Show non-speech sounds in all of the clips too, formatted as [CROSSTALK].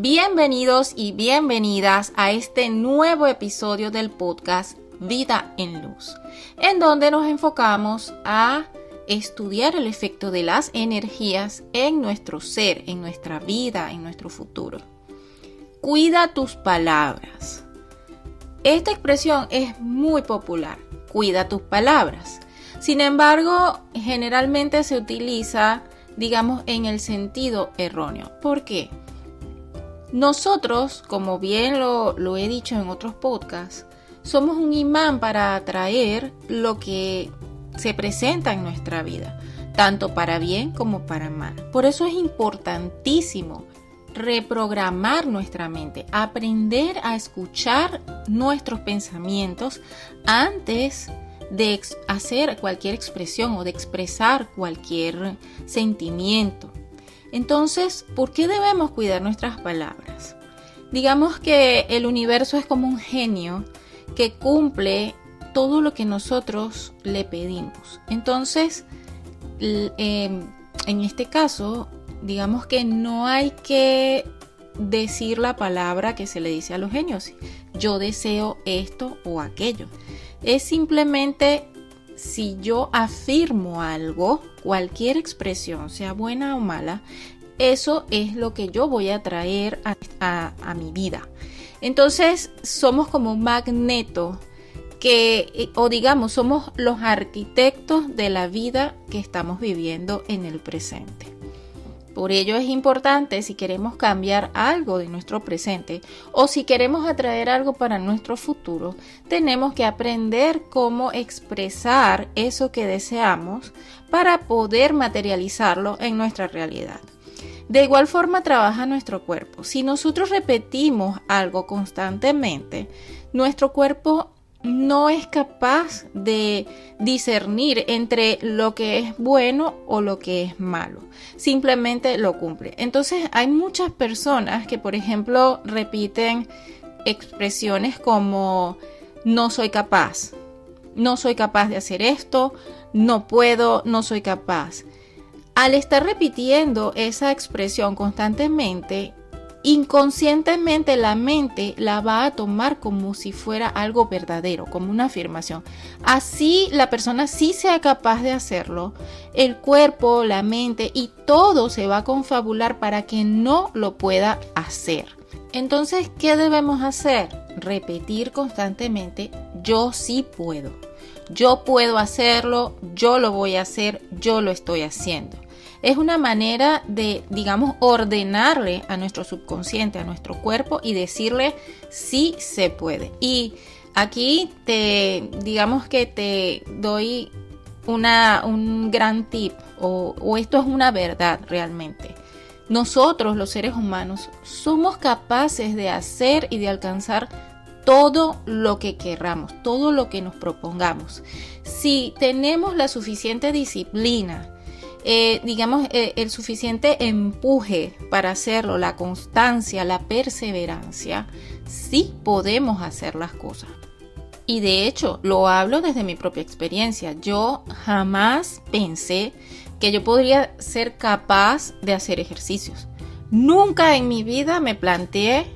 Bienvenidos y bienvenidas a este nuevo episodio del podcast Vida en Luz, en donde nos enfocamos a estudiar el efecto de las energías en nuestro ser, en nuestra vida, en nuestro futuro. Cuida tus palabras. Esta expresión es muy popular, cuida tus palabras. Sin embargo, generalmente se utiliza, digamos, en el sentido erróneo. ¿Por qué? Nosotros, como bien lo, he dicho en otros podcasts, somos un imán para atraer lo que se presenta en nuestra vida, tanto para bien como para mal. Por eso es importantísimo reprogramar nuestra mente, aprender a escuchar nuestros pensamientos antes de hacer cualquier expresión o de expresar cualquier sentimiento. Entonces, ¿por qué debemos cuidar nuestras palabras? Digamos que el universo es como un genio que cumple todo lo que nosotros le pedimos. Entonces, em, en este caso, digamos que no hay que decir la palabra que se le dice a los genios. Yo deseo esto o aquello. Es simplemente si yo afirmo algo, cualquier expresión, sea buena o mala, eso es lo que yo voy a traer a, mi vida. Entonces somos como un magneto que, o digamos, somos los arquitectos de la vida que estamos viviendo en el presente. Por ello es importante si queremos cambiar algo de nuestro presente o si queremos atraer algo para nuestro futuro, tenemos que aprender cómo expresar eso que deseamos para poder materializarlo en nuestra realidad. De igual forma trabaja nuestro cuerpo. Si nosotros repetimos algo constantemente, nuestro cuerpo no es capaz de discernir entre lo que es bueno o lo que es malo. Simplemente lo cumple. Entonces hay muchas personas que, por ejemplo, repiten expresiones como no soy capaz, no soy capaz de hacer esto, no puedo, no soy capaz. Al estar repitiendo esa expresión constantemente, inconscientemente la mente la va a tomar como si fuera algo verdadero, como una afirmación. Así la persona sí sea capaz de hacerlo, el cuerpo, la mente y todo se va a confabular para que no lo pueda hacer. Entonces, ¿qué debemos hacer? Repetir constantemente, yo sí puedo. Yo puedo hacerlo, yo lo voy a hacer, yo lo estoy haciendo es una manera de, digamos, ordenarle a nuestro subconsciente, a nuestro cuerpo y decirle sí se puede. Y aquí te, digamos que te doy una, un gran tip o, o esto es una verdad realmente. Nosotros, los seres humanos, somos capaces de hacer y de alcanzar todo lo que querramos, todo lo que nos propongamos. Si tenemos la suficiente disciplina, eh, digamos, eh, el suficiente empuje para hacerlo, la constancia, la perseverancia, sí podemos hacer las cosas. Y de hecho, lo hablo desde mi propia experiencia. Yo jamás pensé que yo podría ser capaz de hacer ejercicios. Nunca en mi vida me planteé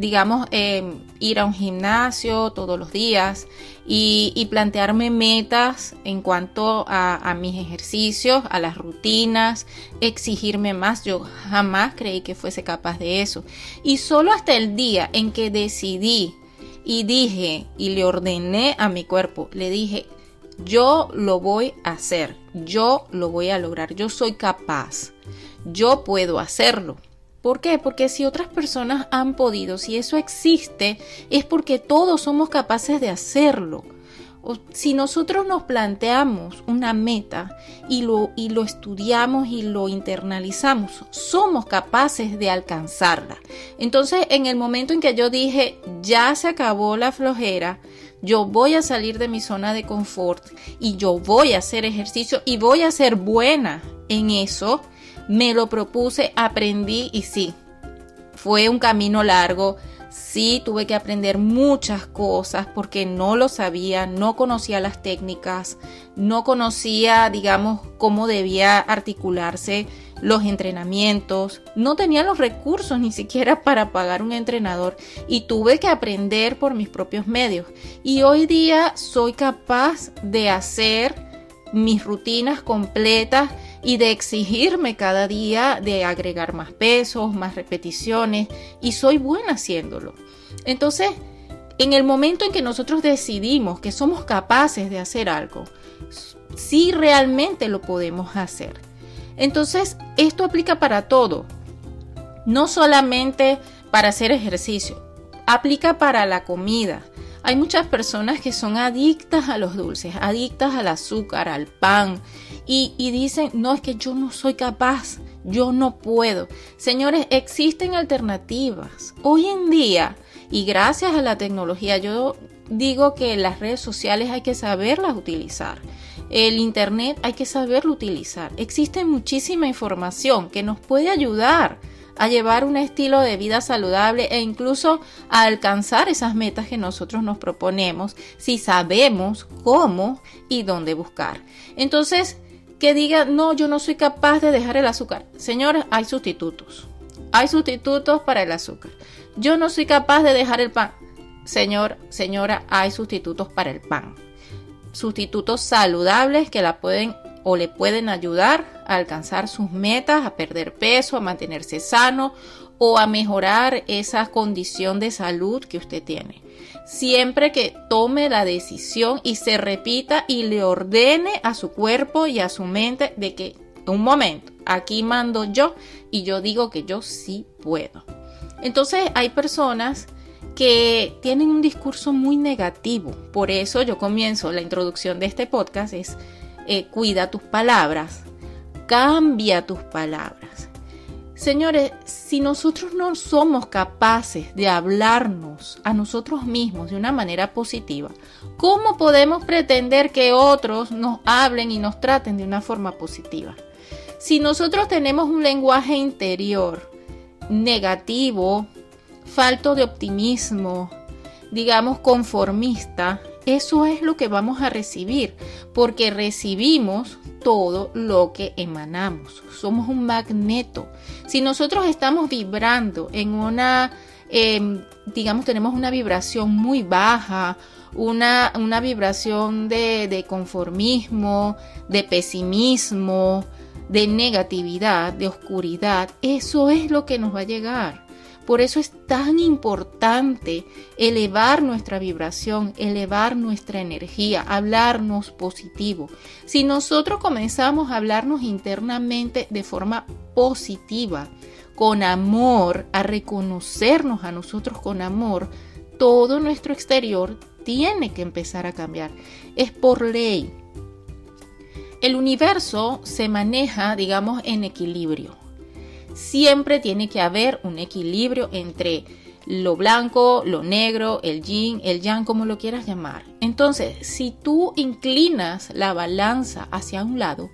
digamos, em, ir a un gimnasio todos los días y, plantearme metas en cuanto a, mis ejercicios, a las rutinas, exigirme más. Yo jamás creí que fuese capaz de eso. Y solo hasta el día en que decidí y dije y le ordené a mi cuerpo, le dije, yo lo voy a hacer, yo lo voy a lograr, yo soy capaz, yo puedo hacerlo. ¿Por qué? Porque si otras personas han podido, si eso existe, es porque todos somos capaces de hacerlo. O si nosotros nos planteamos una meta y lo, y lo estudiamos y lo internalizamos, somos capaces de alcanzarla. Entonces, en el momento en que yo dije, ya se acabó la flojera, yo voy a salir de mi zona de confort y yo voy a hacer ejercicio y voy a ser buena en eso, me lo propuse, aprendí y sí, fue un camino largo. Sí, tuve que aprender muchas cosas porque no lo sabía, no conocía las técnicas, no conocía, digamos, cómo debía articularse los entrenamientos, no tenía los recursos ni siquiera [LAUGHS] para pagar un entrenador y tuve que aprender por mis propios medios. Y hoy día soy capaz de hacer mis rutinas completas y de exigirme cada día de agregar más pesos, más repeticiones y soy buena haciéndolo. Entonces, en el momento en que nosotros decidimos que somos capaces de hacer algo, sí realmente lo podemos hacer. Entonces, esto aplica para todo, no solamente para hacer ejercicio, aplica para la comida. Hay muchas personas que son adictas a los dulces, adictas al azúcar, al pan, y, dicen, no, es que yo no soy capaz, yo no puedo. Señores, existen alternativas. Hoy en día, y gracias a la tecnología, yo digo que las redes sociales hay que saberlas utilizar. El Internet hay que saberlo utilizar. Existe muchísima información que nos puede ayudar a llevar un estilo de vida saludable e incluso a alcanzar esas metas que nosotros nos proponemos si sabemos cómo y dónde buscar. Entonces, que diga, no, yo no soy capaz de dejar el azúcar. Señores, hay sustitutos. Hay sustitutos para el azúcar. Yo no soy capaz de dejar el pan. Señor, señora, hay sustitutos para el pan sustitutos saludables que la pueden o le pueden ayudar a alcanzar sus metas, a perder peso, a mantenerse sano o a mejorar esa condición de salud que usted tiene. Siempre que tome la decisión y se repita y le ordene a su cuerpo y a su mente de que un momento, aquí mando yo y yo digo que yo sí puedo. Entonces hay personas que tienen un discurso muy negativo. Por eso yo comienzo la introducción de este podcast es eh, cuida tus palabras, cambia tus palabras. Señores, si nosotros no somos capaces de hablarnos a nosotros mismos de una manera positiva, ¿cómo podemos pretender que otros nos hablen y nos traten de una forma positiva? Si nosotros tenemos un lenguaje interior negativo, falto de optimismo, digamos conformista, eso es lo que vamos a recibir, porque recibimos todo lo que emanamos. Somos un magneto. Si nosotros estamos vibrando en una, em, digamos, tenemos una vibración muy baja, una, una vibración de, de conformismo, de pesimismo, de negatividad, de oscuridad, eso es lo que nos va a llegar. Por eso es tan importante elevar nuestra vibración, elevar nuestra energía, hablarnos positivo. Si nosotros comenzamos a hablarnos internamente de forma positiva, con amor, a reconocernos a nosotros con amor, todo nuestro exterior tiene que empezar a cambiar. Es por ley. El universo se maneja, digamos, en equilibrio siempre tiene que haber un equilibrio entre lo blanco, lo negro, el yin, el yang, como lo quieras llamar. Entonces, si tú inclinas la balanza hacia un lado,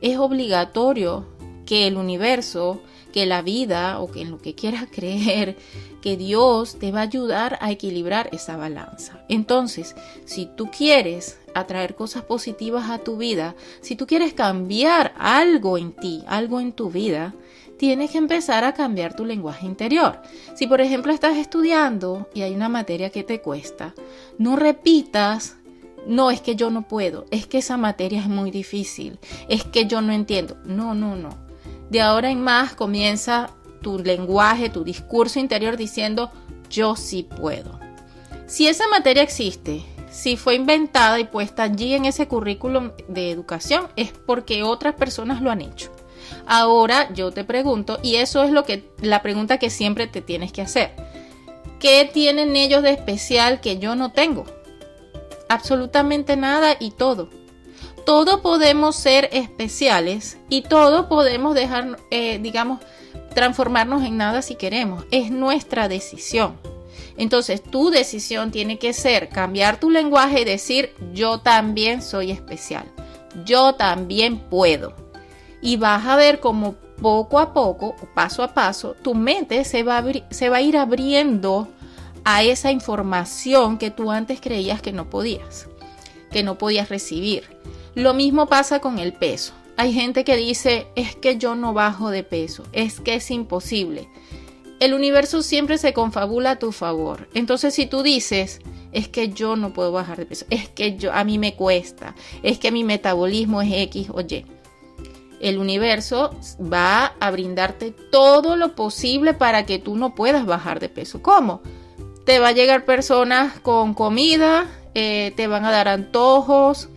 es obligatorio que el universo, que la vida o que en lo que quieras [LAUGHS] creer, que Dios te va a ayudar a equilibrar esa balanza. Entonces, si tú quieres atraer cosas positivas a tu vida, si tú quieres cambiar algo en ti, algo en tu vida, tienes que empezar a cambiar tu lenguaje interior. Si por ejemplo estás estudiando y hay una materia que te cuesta, no repitas, no es que yo no puedo, es que esa materia es muy difícil, es que yo no entiendo. No, no, no. De ahora en más comienza tu lenguaje, tu discurso interior diciendo yo sí puedo. Si esa materia existe, si fue inventada y puesta allí en ese currículum de educación, es porque otras personas lo han hecho. Ahora yo te pregunto, y eso es lo que la pregunta que siempre te tienes que hacer. ¿Qué tienen ellos de especial que yo no tengo? Absolutamente nada y todo. Todo podemos ser especiales y todo podemos dejar, eh, digamos, transformarnos en nada si queremos. Es nuestra decisión. Entonces tu decisión tiene que ser cambiar tu lenguaje y decir yo también soy especial. Yo también puedo y vas a ver como poco a poco, paso a paso, tu mente se va, a se va a ir abriendo a esa información que tú antes creías que no podías, que no podías recibir. Lo mismo pasa con el peso. hay gente que dice, es que yo no bajo de peso, es que es imposible. El universo siempre se confabula a tu favor. Entonces, si tú dices, es que yo no puedo bajar de peso, es que yo a mí me cuesta, es que mi metabolismo es X o Y. El universo va a brindarte todo lo posible para que tú no puedas bajar de peso. ¿Cómo? Te va a llegar personas con comida, eh, te van a dar antojos,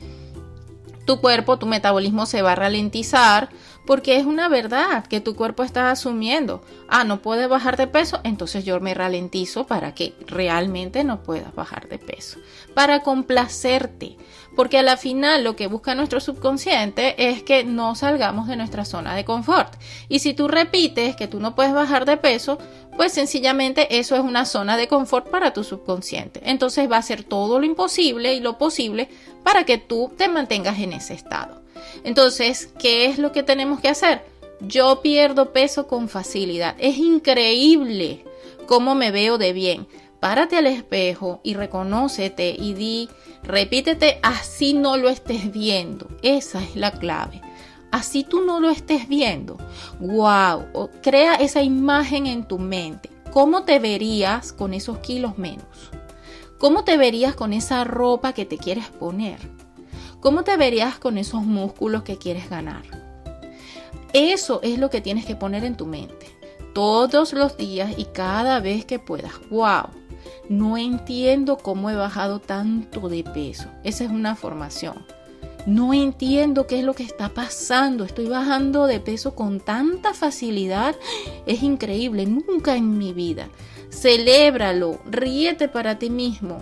tu cuerpo, tu metabolismo se va a ralentizar porque es una verdad que tu cuerpo está asumiendo. Ah, no puedes bajar de peso, entonces yo me ralentizo para que realmente no puedas bajar de peso. Para complacerte, porque a la final lo que busca nuestro subconsciente es que no salgamos de nuestra zona de confort. Y si tú repites que tú no puedes bajar de peso, pues sencillamente eso es una zona de confort para tu subconsciente. Entonces va a hacer todo lo imposible y lo posible para que tú te mantengas en ese estado. Entonces, ¿qué es lo que tenemos que hacer? Yo pierdo peso con facilidad. Es increíble cómo me veo de bien. Párate al espejo y reconócete y di, repítete así no lo estés viendo. Esa es la clave. Así tú no lo estés viendo. Wow, crea esa imagen en tu mente. ¿Cómo te verías con esos kilos menos? ¿Cómo te verías con esa ropa que te quieres poner? ¿Cómo te verías con esos músculos que quieres ganar? Eso es lo que tienes que poner en tu mente todos los días y cada vez que puedas. ¡Wow! No entiendo cómo he bajado tanto de peso. Esa es una formación. No entiendo qué es lo que está pasando. Estoy bajando de peso con tanta facilidad. Es increíble. Nunca en mi vida. Celébralo. Ríete para ti mismo.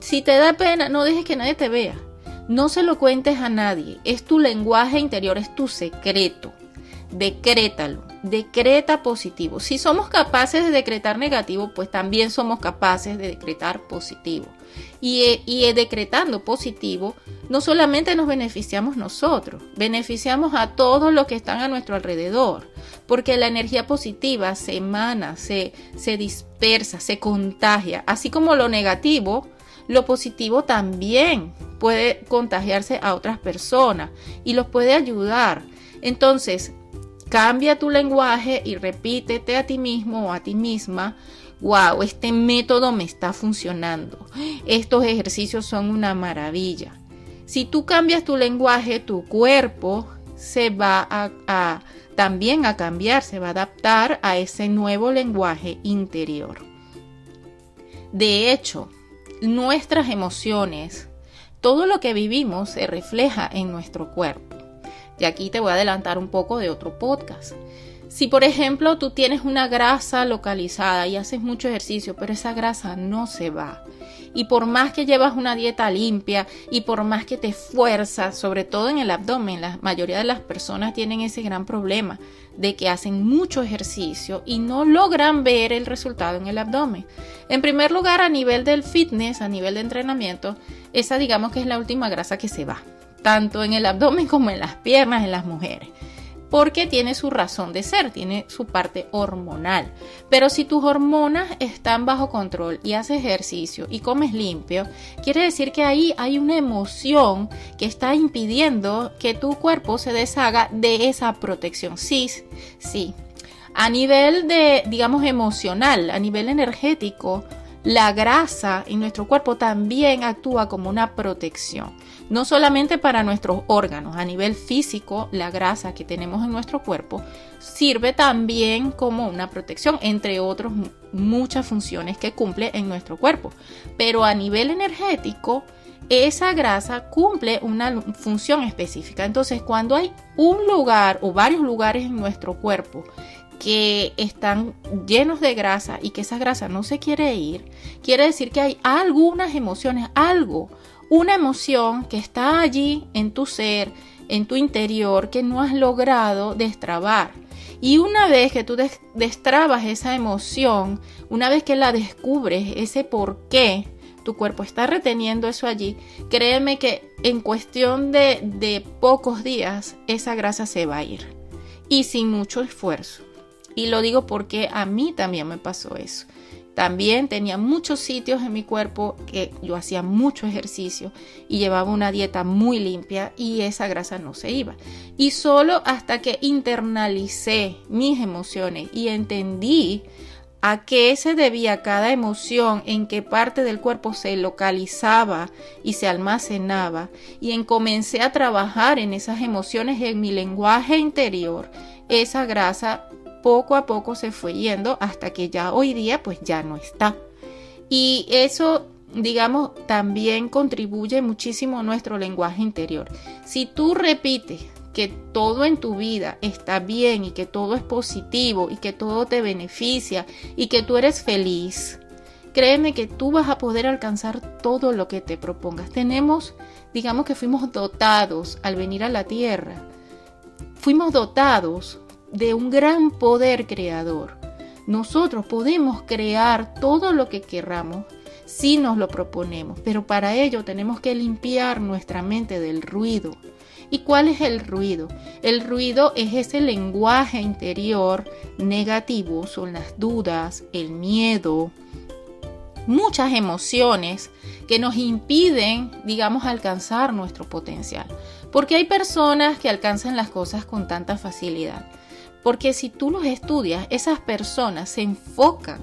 Si te da pena, no dejes que nadie te vea. No se lo cuentes a nadie. Es tu lenguaje interior, es tu secreto. Decrétalo. Decreta positivo. Si somos capaces de decretar negativo, pues también somos capaces de decretar positivo. Y, y decretando positivo, no solamente nos beneficiamos nosotros, beneficiamos a todos los que están a nuestro alrededor, porque la energía positiva se emana, se, se dispersa, se contagia, así como lo negativo, lo positivo también puede contagiarse a otras personas y los puede ayudar. Entonces, cambia tu lenguaje y repítete a ti mismo o a ti misma, wow, este método me está funcionando. Estos ejercicios son una maravilla. Si tú cambias tu lenguaje, tu cuerpo se va a, también a cambiar, se va a adaptar a ese nuevo lenguaje interior. De hecho, nuestras emociones, todo lo que vivimos se refleja en nuestro cuerpo. Y aquí te voy a adelantar un poco de otro podcast. Si por ejemplo tú tienes una grasa localizada y haces mucho ejercicio, pero esa grasa no se va. Y por más que llevas una dieta limpia y por más que te esfuerzas, sobre todo en el abdomen, la mayoría de las personas tienen ese gran problema de que hacen mucho ejercicio y no logran ver el resultado en el abdomen. En primer lugar, a nivel del fitness, a nivel de entrenamiento, esa digamos que es la última grasa que se va, tanto en el abdomen [LAUGHS] como en las piernas en las mujeres porque tiene su razón de ser, tiene su parte hormonal. Pero si tus hormonas están bajo control y haces ejercicio y comes limpio, quiere decir que ahí hay una emoción que está impidiendo que tu cuerpo se deshaga de esa protección. Sí, sí. A nivel de, digamos, emocional, a nivel energético, la grasa en nuestro cuerpo también actúa como una protección no solamente para nuestros órganos, a nivel físico, la grasa que tenemos en nuestro cuerpo sirve también como una protección, entre otras muchas funciones que cumple en nuestro cuerpo. Pero a nivel energético, esa grasa cumple una función específica. Entonces, cuando hay un lugar o varios lugares en nuestro cuerpo que están llenos de grasa y que esa grasa no se quiere ir, quiere decir que hay algunas emociones, algo, una emoción que está allí en tu ser, en tu interior, que no has logrado destrabar. Y una vez que tú destrabas esa emoción, una vez que la descubres, ese por qué tu cuerpo está reteniendo eso allí, créeme que en cuestión de, de pocos días esa grasa se va a ir. Y sin mucho esfuerzo. Y lo digo porque a mí también me pasó eso También tenía muchos sitios en mi cuerpo que yo hacía mucho ejercicio y llevaba una dieta muy limpia y esa grasa no se iba. Y solo hasta que internalicé mis emociones y entendí a qué se debía cada emoción, en qué parte del cuerpo se localizaba y se almacenaba, y en comencé a trabajar en esas emociones en mi lenguaje interior, esa grasa poco a poco se fue yendo hasta que ya hoy día pues ya no está. Y eso digamos, también contribuye muchísimo a nuestro lenguaje interior. Si tú repites que todo en tu vida está bien y que todo es positivo y que todo te beneficia y que tú eres feliz, créeme que tú vas a poder alcanzar todo lo que te propongas. Tenemos, digamos que fuimos dotados al venir a la tierra, fuimos dotados de un gran poder creador. Nosotros podemos crear todo lo que querramos si nos lo proponemos, pero para ello tenemos que limpiar nuestra mente del ruido. ¿Y cuál es el ruido? El ruido es ese lenguaje interior negativo, son las dudas, el miedo, muchas emociones que nos impiden, digamos, alcanzar nuestro potencial. Porque hay personas que alcanzan las cosas con tanta facilidad porque si tú los estudias, esas personas se enfocan,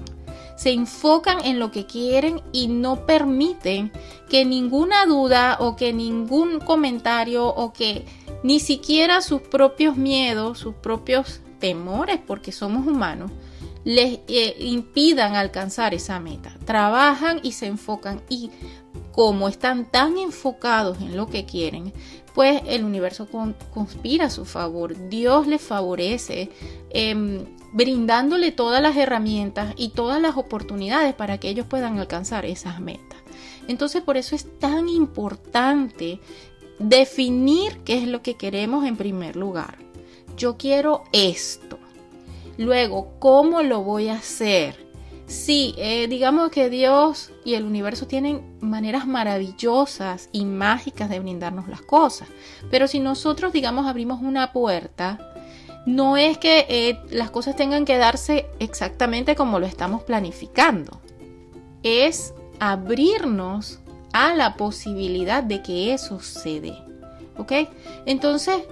se enfocan en lo que quieren y no permiten que ninguna duda o que ningún comentario o que ni siquiera sus propios miedos, sus propios temores, porque somos humanos, les eh, impidan alcanzar esa meta. Trabajan y se enfocan y como están tan enfocados en lo que quieren, pues el universo conspira a su favor. Dios les favorece, em, brindándole todas las herramientas y todas las oportunidades para que ellos puedan alcanzar esas metas. Entonces por eso es tan importante definir qué es lo que queremos en primer lugar. Yo quiero esto. Luego, ¿cómo lo voy a hacer? Sí, eh, digamos que Dios y el universo tienen maneras maravillosas y mágicas de brindarnos las cosas. Pero si nosotros, digamos, abrimos una puerta, no es que eh, las cosas tengan que darse exactamente como lo estamos planificando. Es abrirnos a la posibilidad de que eso se. ¿Ok? Entonces,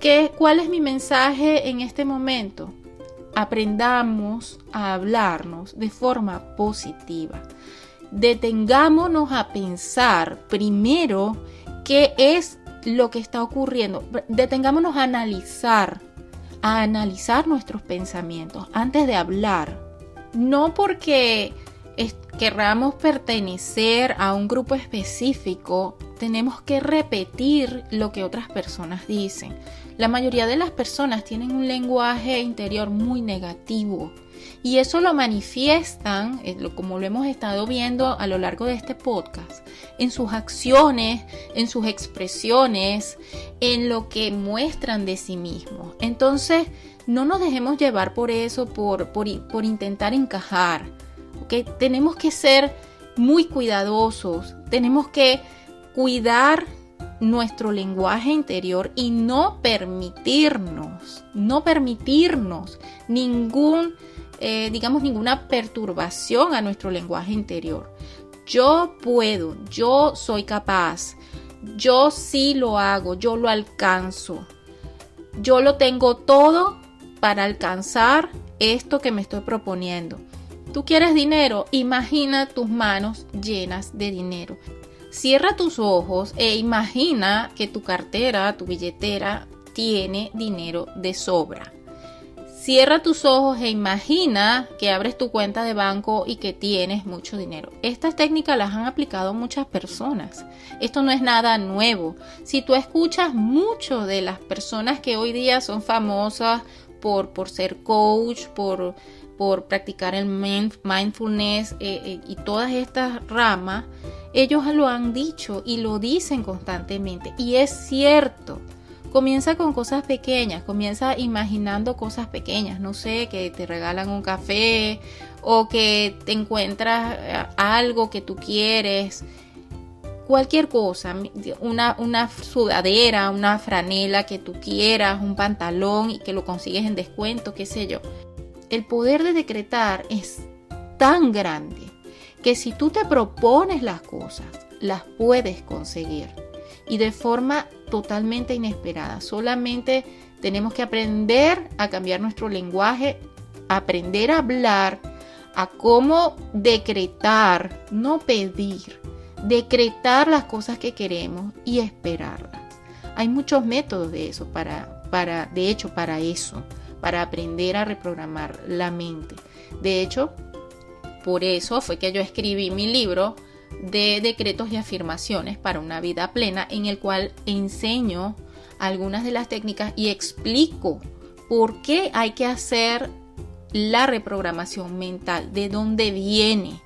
¿qué, ¿cuál es mi mensaje en este momento? Aprendamos a hablarnos de forma positiva. Detengámonos a pensar primero qué es lo que está ocurriendo. Detengámonos a analizar, a analizar nuestros pensamientos antes de hablar. No porque querramos pertenecer a un grupo específico, tenemos que repetir lo que otras personas dicen. La mayoría de las personas tienen un lenguaje interior muy negativo y eso lo manifiestan, eh, como lo hemos estado viendo a lo largo de este podcast, en sus acciones, en sus expresiones, en lo que muestran de sí mismos. Entonces, no nos dejemos llevar por eso, por, por, intentar encajar. ¿okay? Tenemos que ser muy cuidadosos, tenemos que cuidar nuestro lenguaje interior y no permitirnos, no permitirnos ningún, eh, digamos, ninguna perturbación a nuestro lenguaje interior. Yo puedo, yo soy capaz, yo sí lo hago, yo lo alcanzo, yo lo tengo todo para alcanzar esto que me estoy proponiendo. Tú quieres dinero, imagina tus manos llenas de dinero. Cierra tus ojos e imagina que tu cartera, tu billetera, tiene dinero de sobra. Cierra tus ojos e imagina que abres tu cuenta de banco y que tienes mucho dinero. Estas técnicas las han aplicado muchas personas. Esto no es nada nuevo. Si tú escuchas mucho de las personas que hoy día son famosas por, por ser coach, por, por practicar el mindfulness eh, eh, y todas estas ramas, ellos lo han dicho y lo dicen constantemente. Y es cierto. Comienza con cosas pequeñas, comienza imaginando cosas pequeñas, no sé, que te regalan un café o que te encuentras eh, algo que tú quieres, cualquier cosa, una, una sudadera, una franela que tú quieras, un pantalón y que lo consigues en descuento, qué sé yo. El poder de decretar es tan grande que si tú te propones las cosas, las puedes conseguir. Y de forma totalmente inesperada. Solamente tenemos que aprender a cambiar nuestro lenguaje, aprender a hablar, a cómo decretar, no pedir, decretar las cosas que queremos y esperarlas. Hay muchos métodos de eso para, para, de hecho, para eso, para aprender a reprogramar la mente. De hecho, por eso fue que yo escribí mi libro de decretos y afirmaciones para una vida plena en el cual enseño algunas de las técnicas y explico por qué hay que hacer la reprogramación mental, de dónde viene,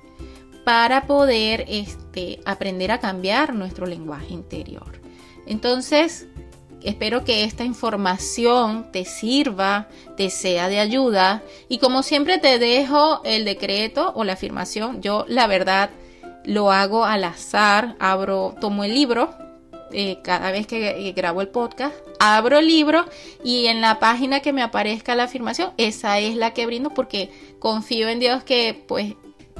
para poder este, aprender a cambiar nuestro lenguaje interior. Entonces, espero que esta información te sirva, te sea de ayuda y como siempre te dejo el decreto o la afirmación, yo la verdad lo hago al azar, abro, tomo el libro, eh, cada vez que, grabo el podcast, abro el libro y en la página que me aparezca la afirmación, esa es la que brindo porque confío en Dios que pues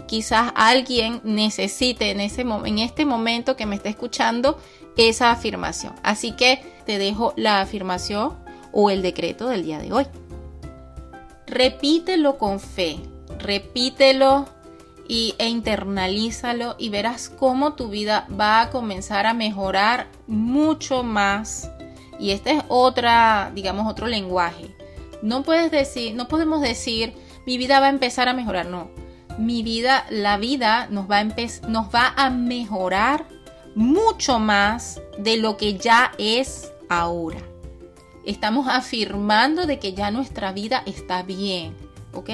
quizás alguien necesite en, ese, en este momento que me esté escuchando esa afirmación. Así que te dejo la afirmación o el decreto del día de hoy. Repítelo con fe, repítelo y, e internalízalo y verás cómo tu vida va a comenzar a mejorar mucho más. Y este es otra, digamos, otro lenguaje. No puedes decir, no podemos decir mi vida va a empezar a mejorar, no. Mi vida, la vida nos va a nos va a mejorar mucho más de lo que ya es ahora. Estamos afirmando de que ya nuestra vida está bien, ¿ok?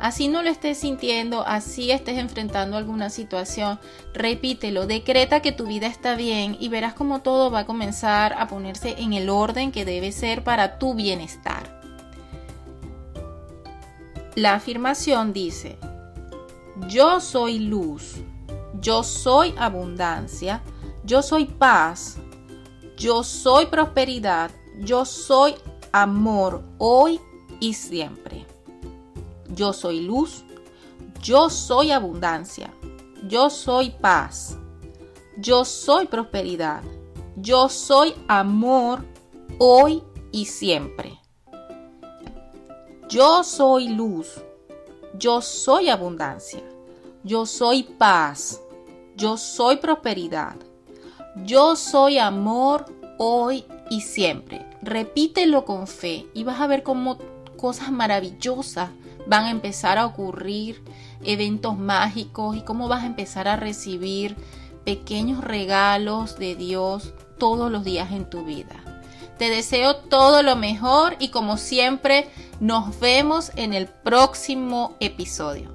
Así no lo estés sintiendo, así estés enfrentando alguna situación, repítelo, decreta que tu vida está bien y verás cómo todo va a comenzar a ponerse en el orden que debe ser para tu bienestar. La afirmación dice, yo soy luz, yo soy abundancia, yo soy paz, yo soy prosperidad, yo soy amor hoy y siempre. Yo soy luz, yo soy abundancia, yo soy paz, yo soy prosperidad, yo soy amor hoy y siempre. Yo soy luz, yo soy abundancia, yo soy paz, yo soy prosperidad, yo soy amor hoy y siempre. Repítelo con fe y vas a ver cómo cosas maravillosas van a empezar a ocurrir, eventos mágicos y cómo vas a empezar a recibir pequeños regalos de Dios todos los días en tu vida. Te deseo todo lo mejor y como siempre nos vemos en el próximo episodio.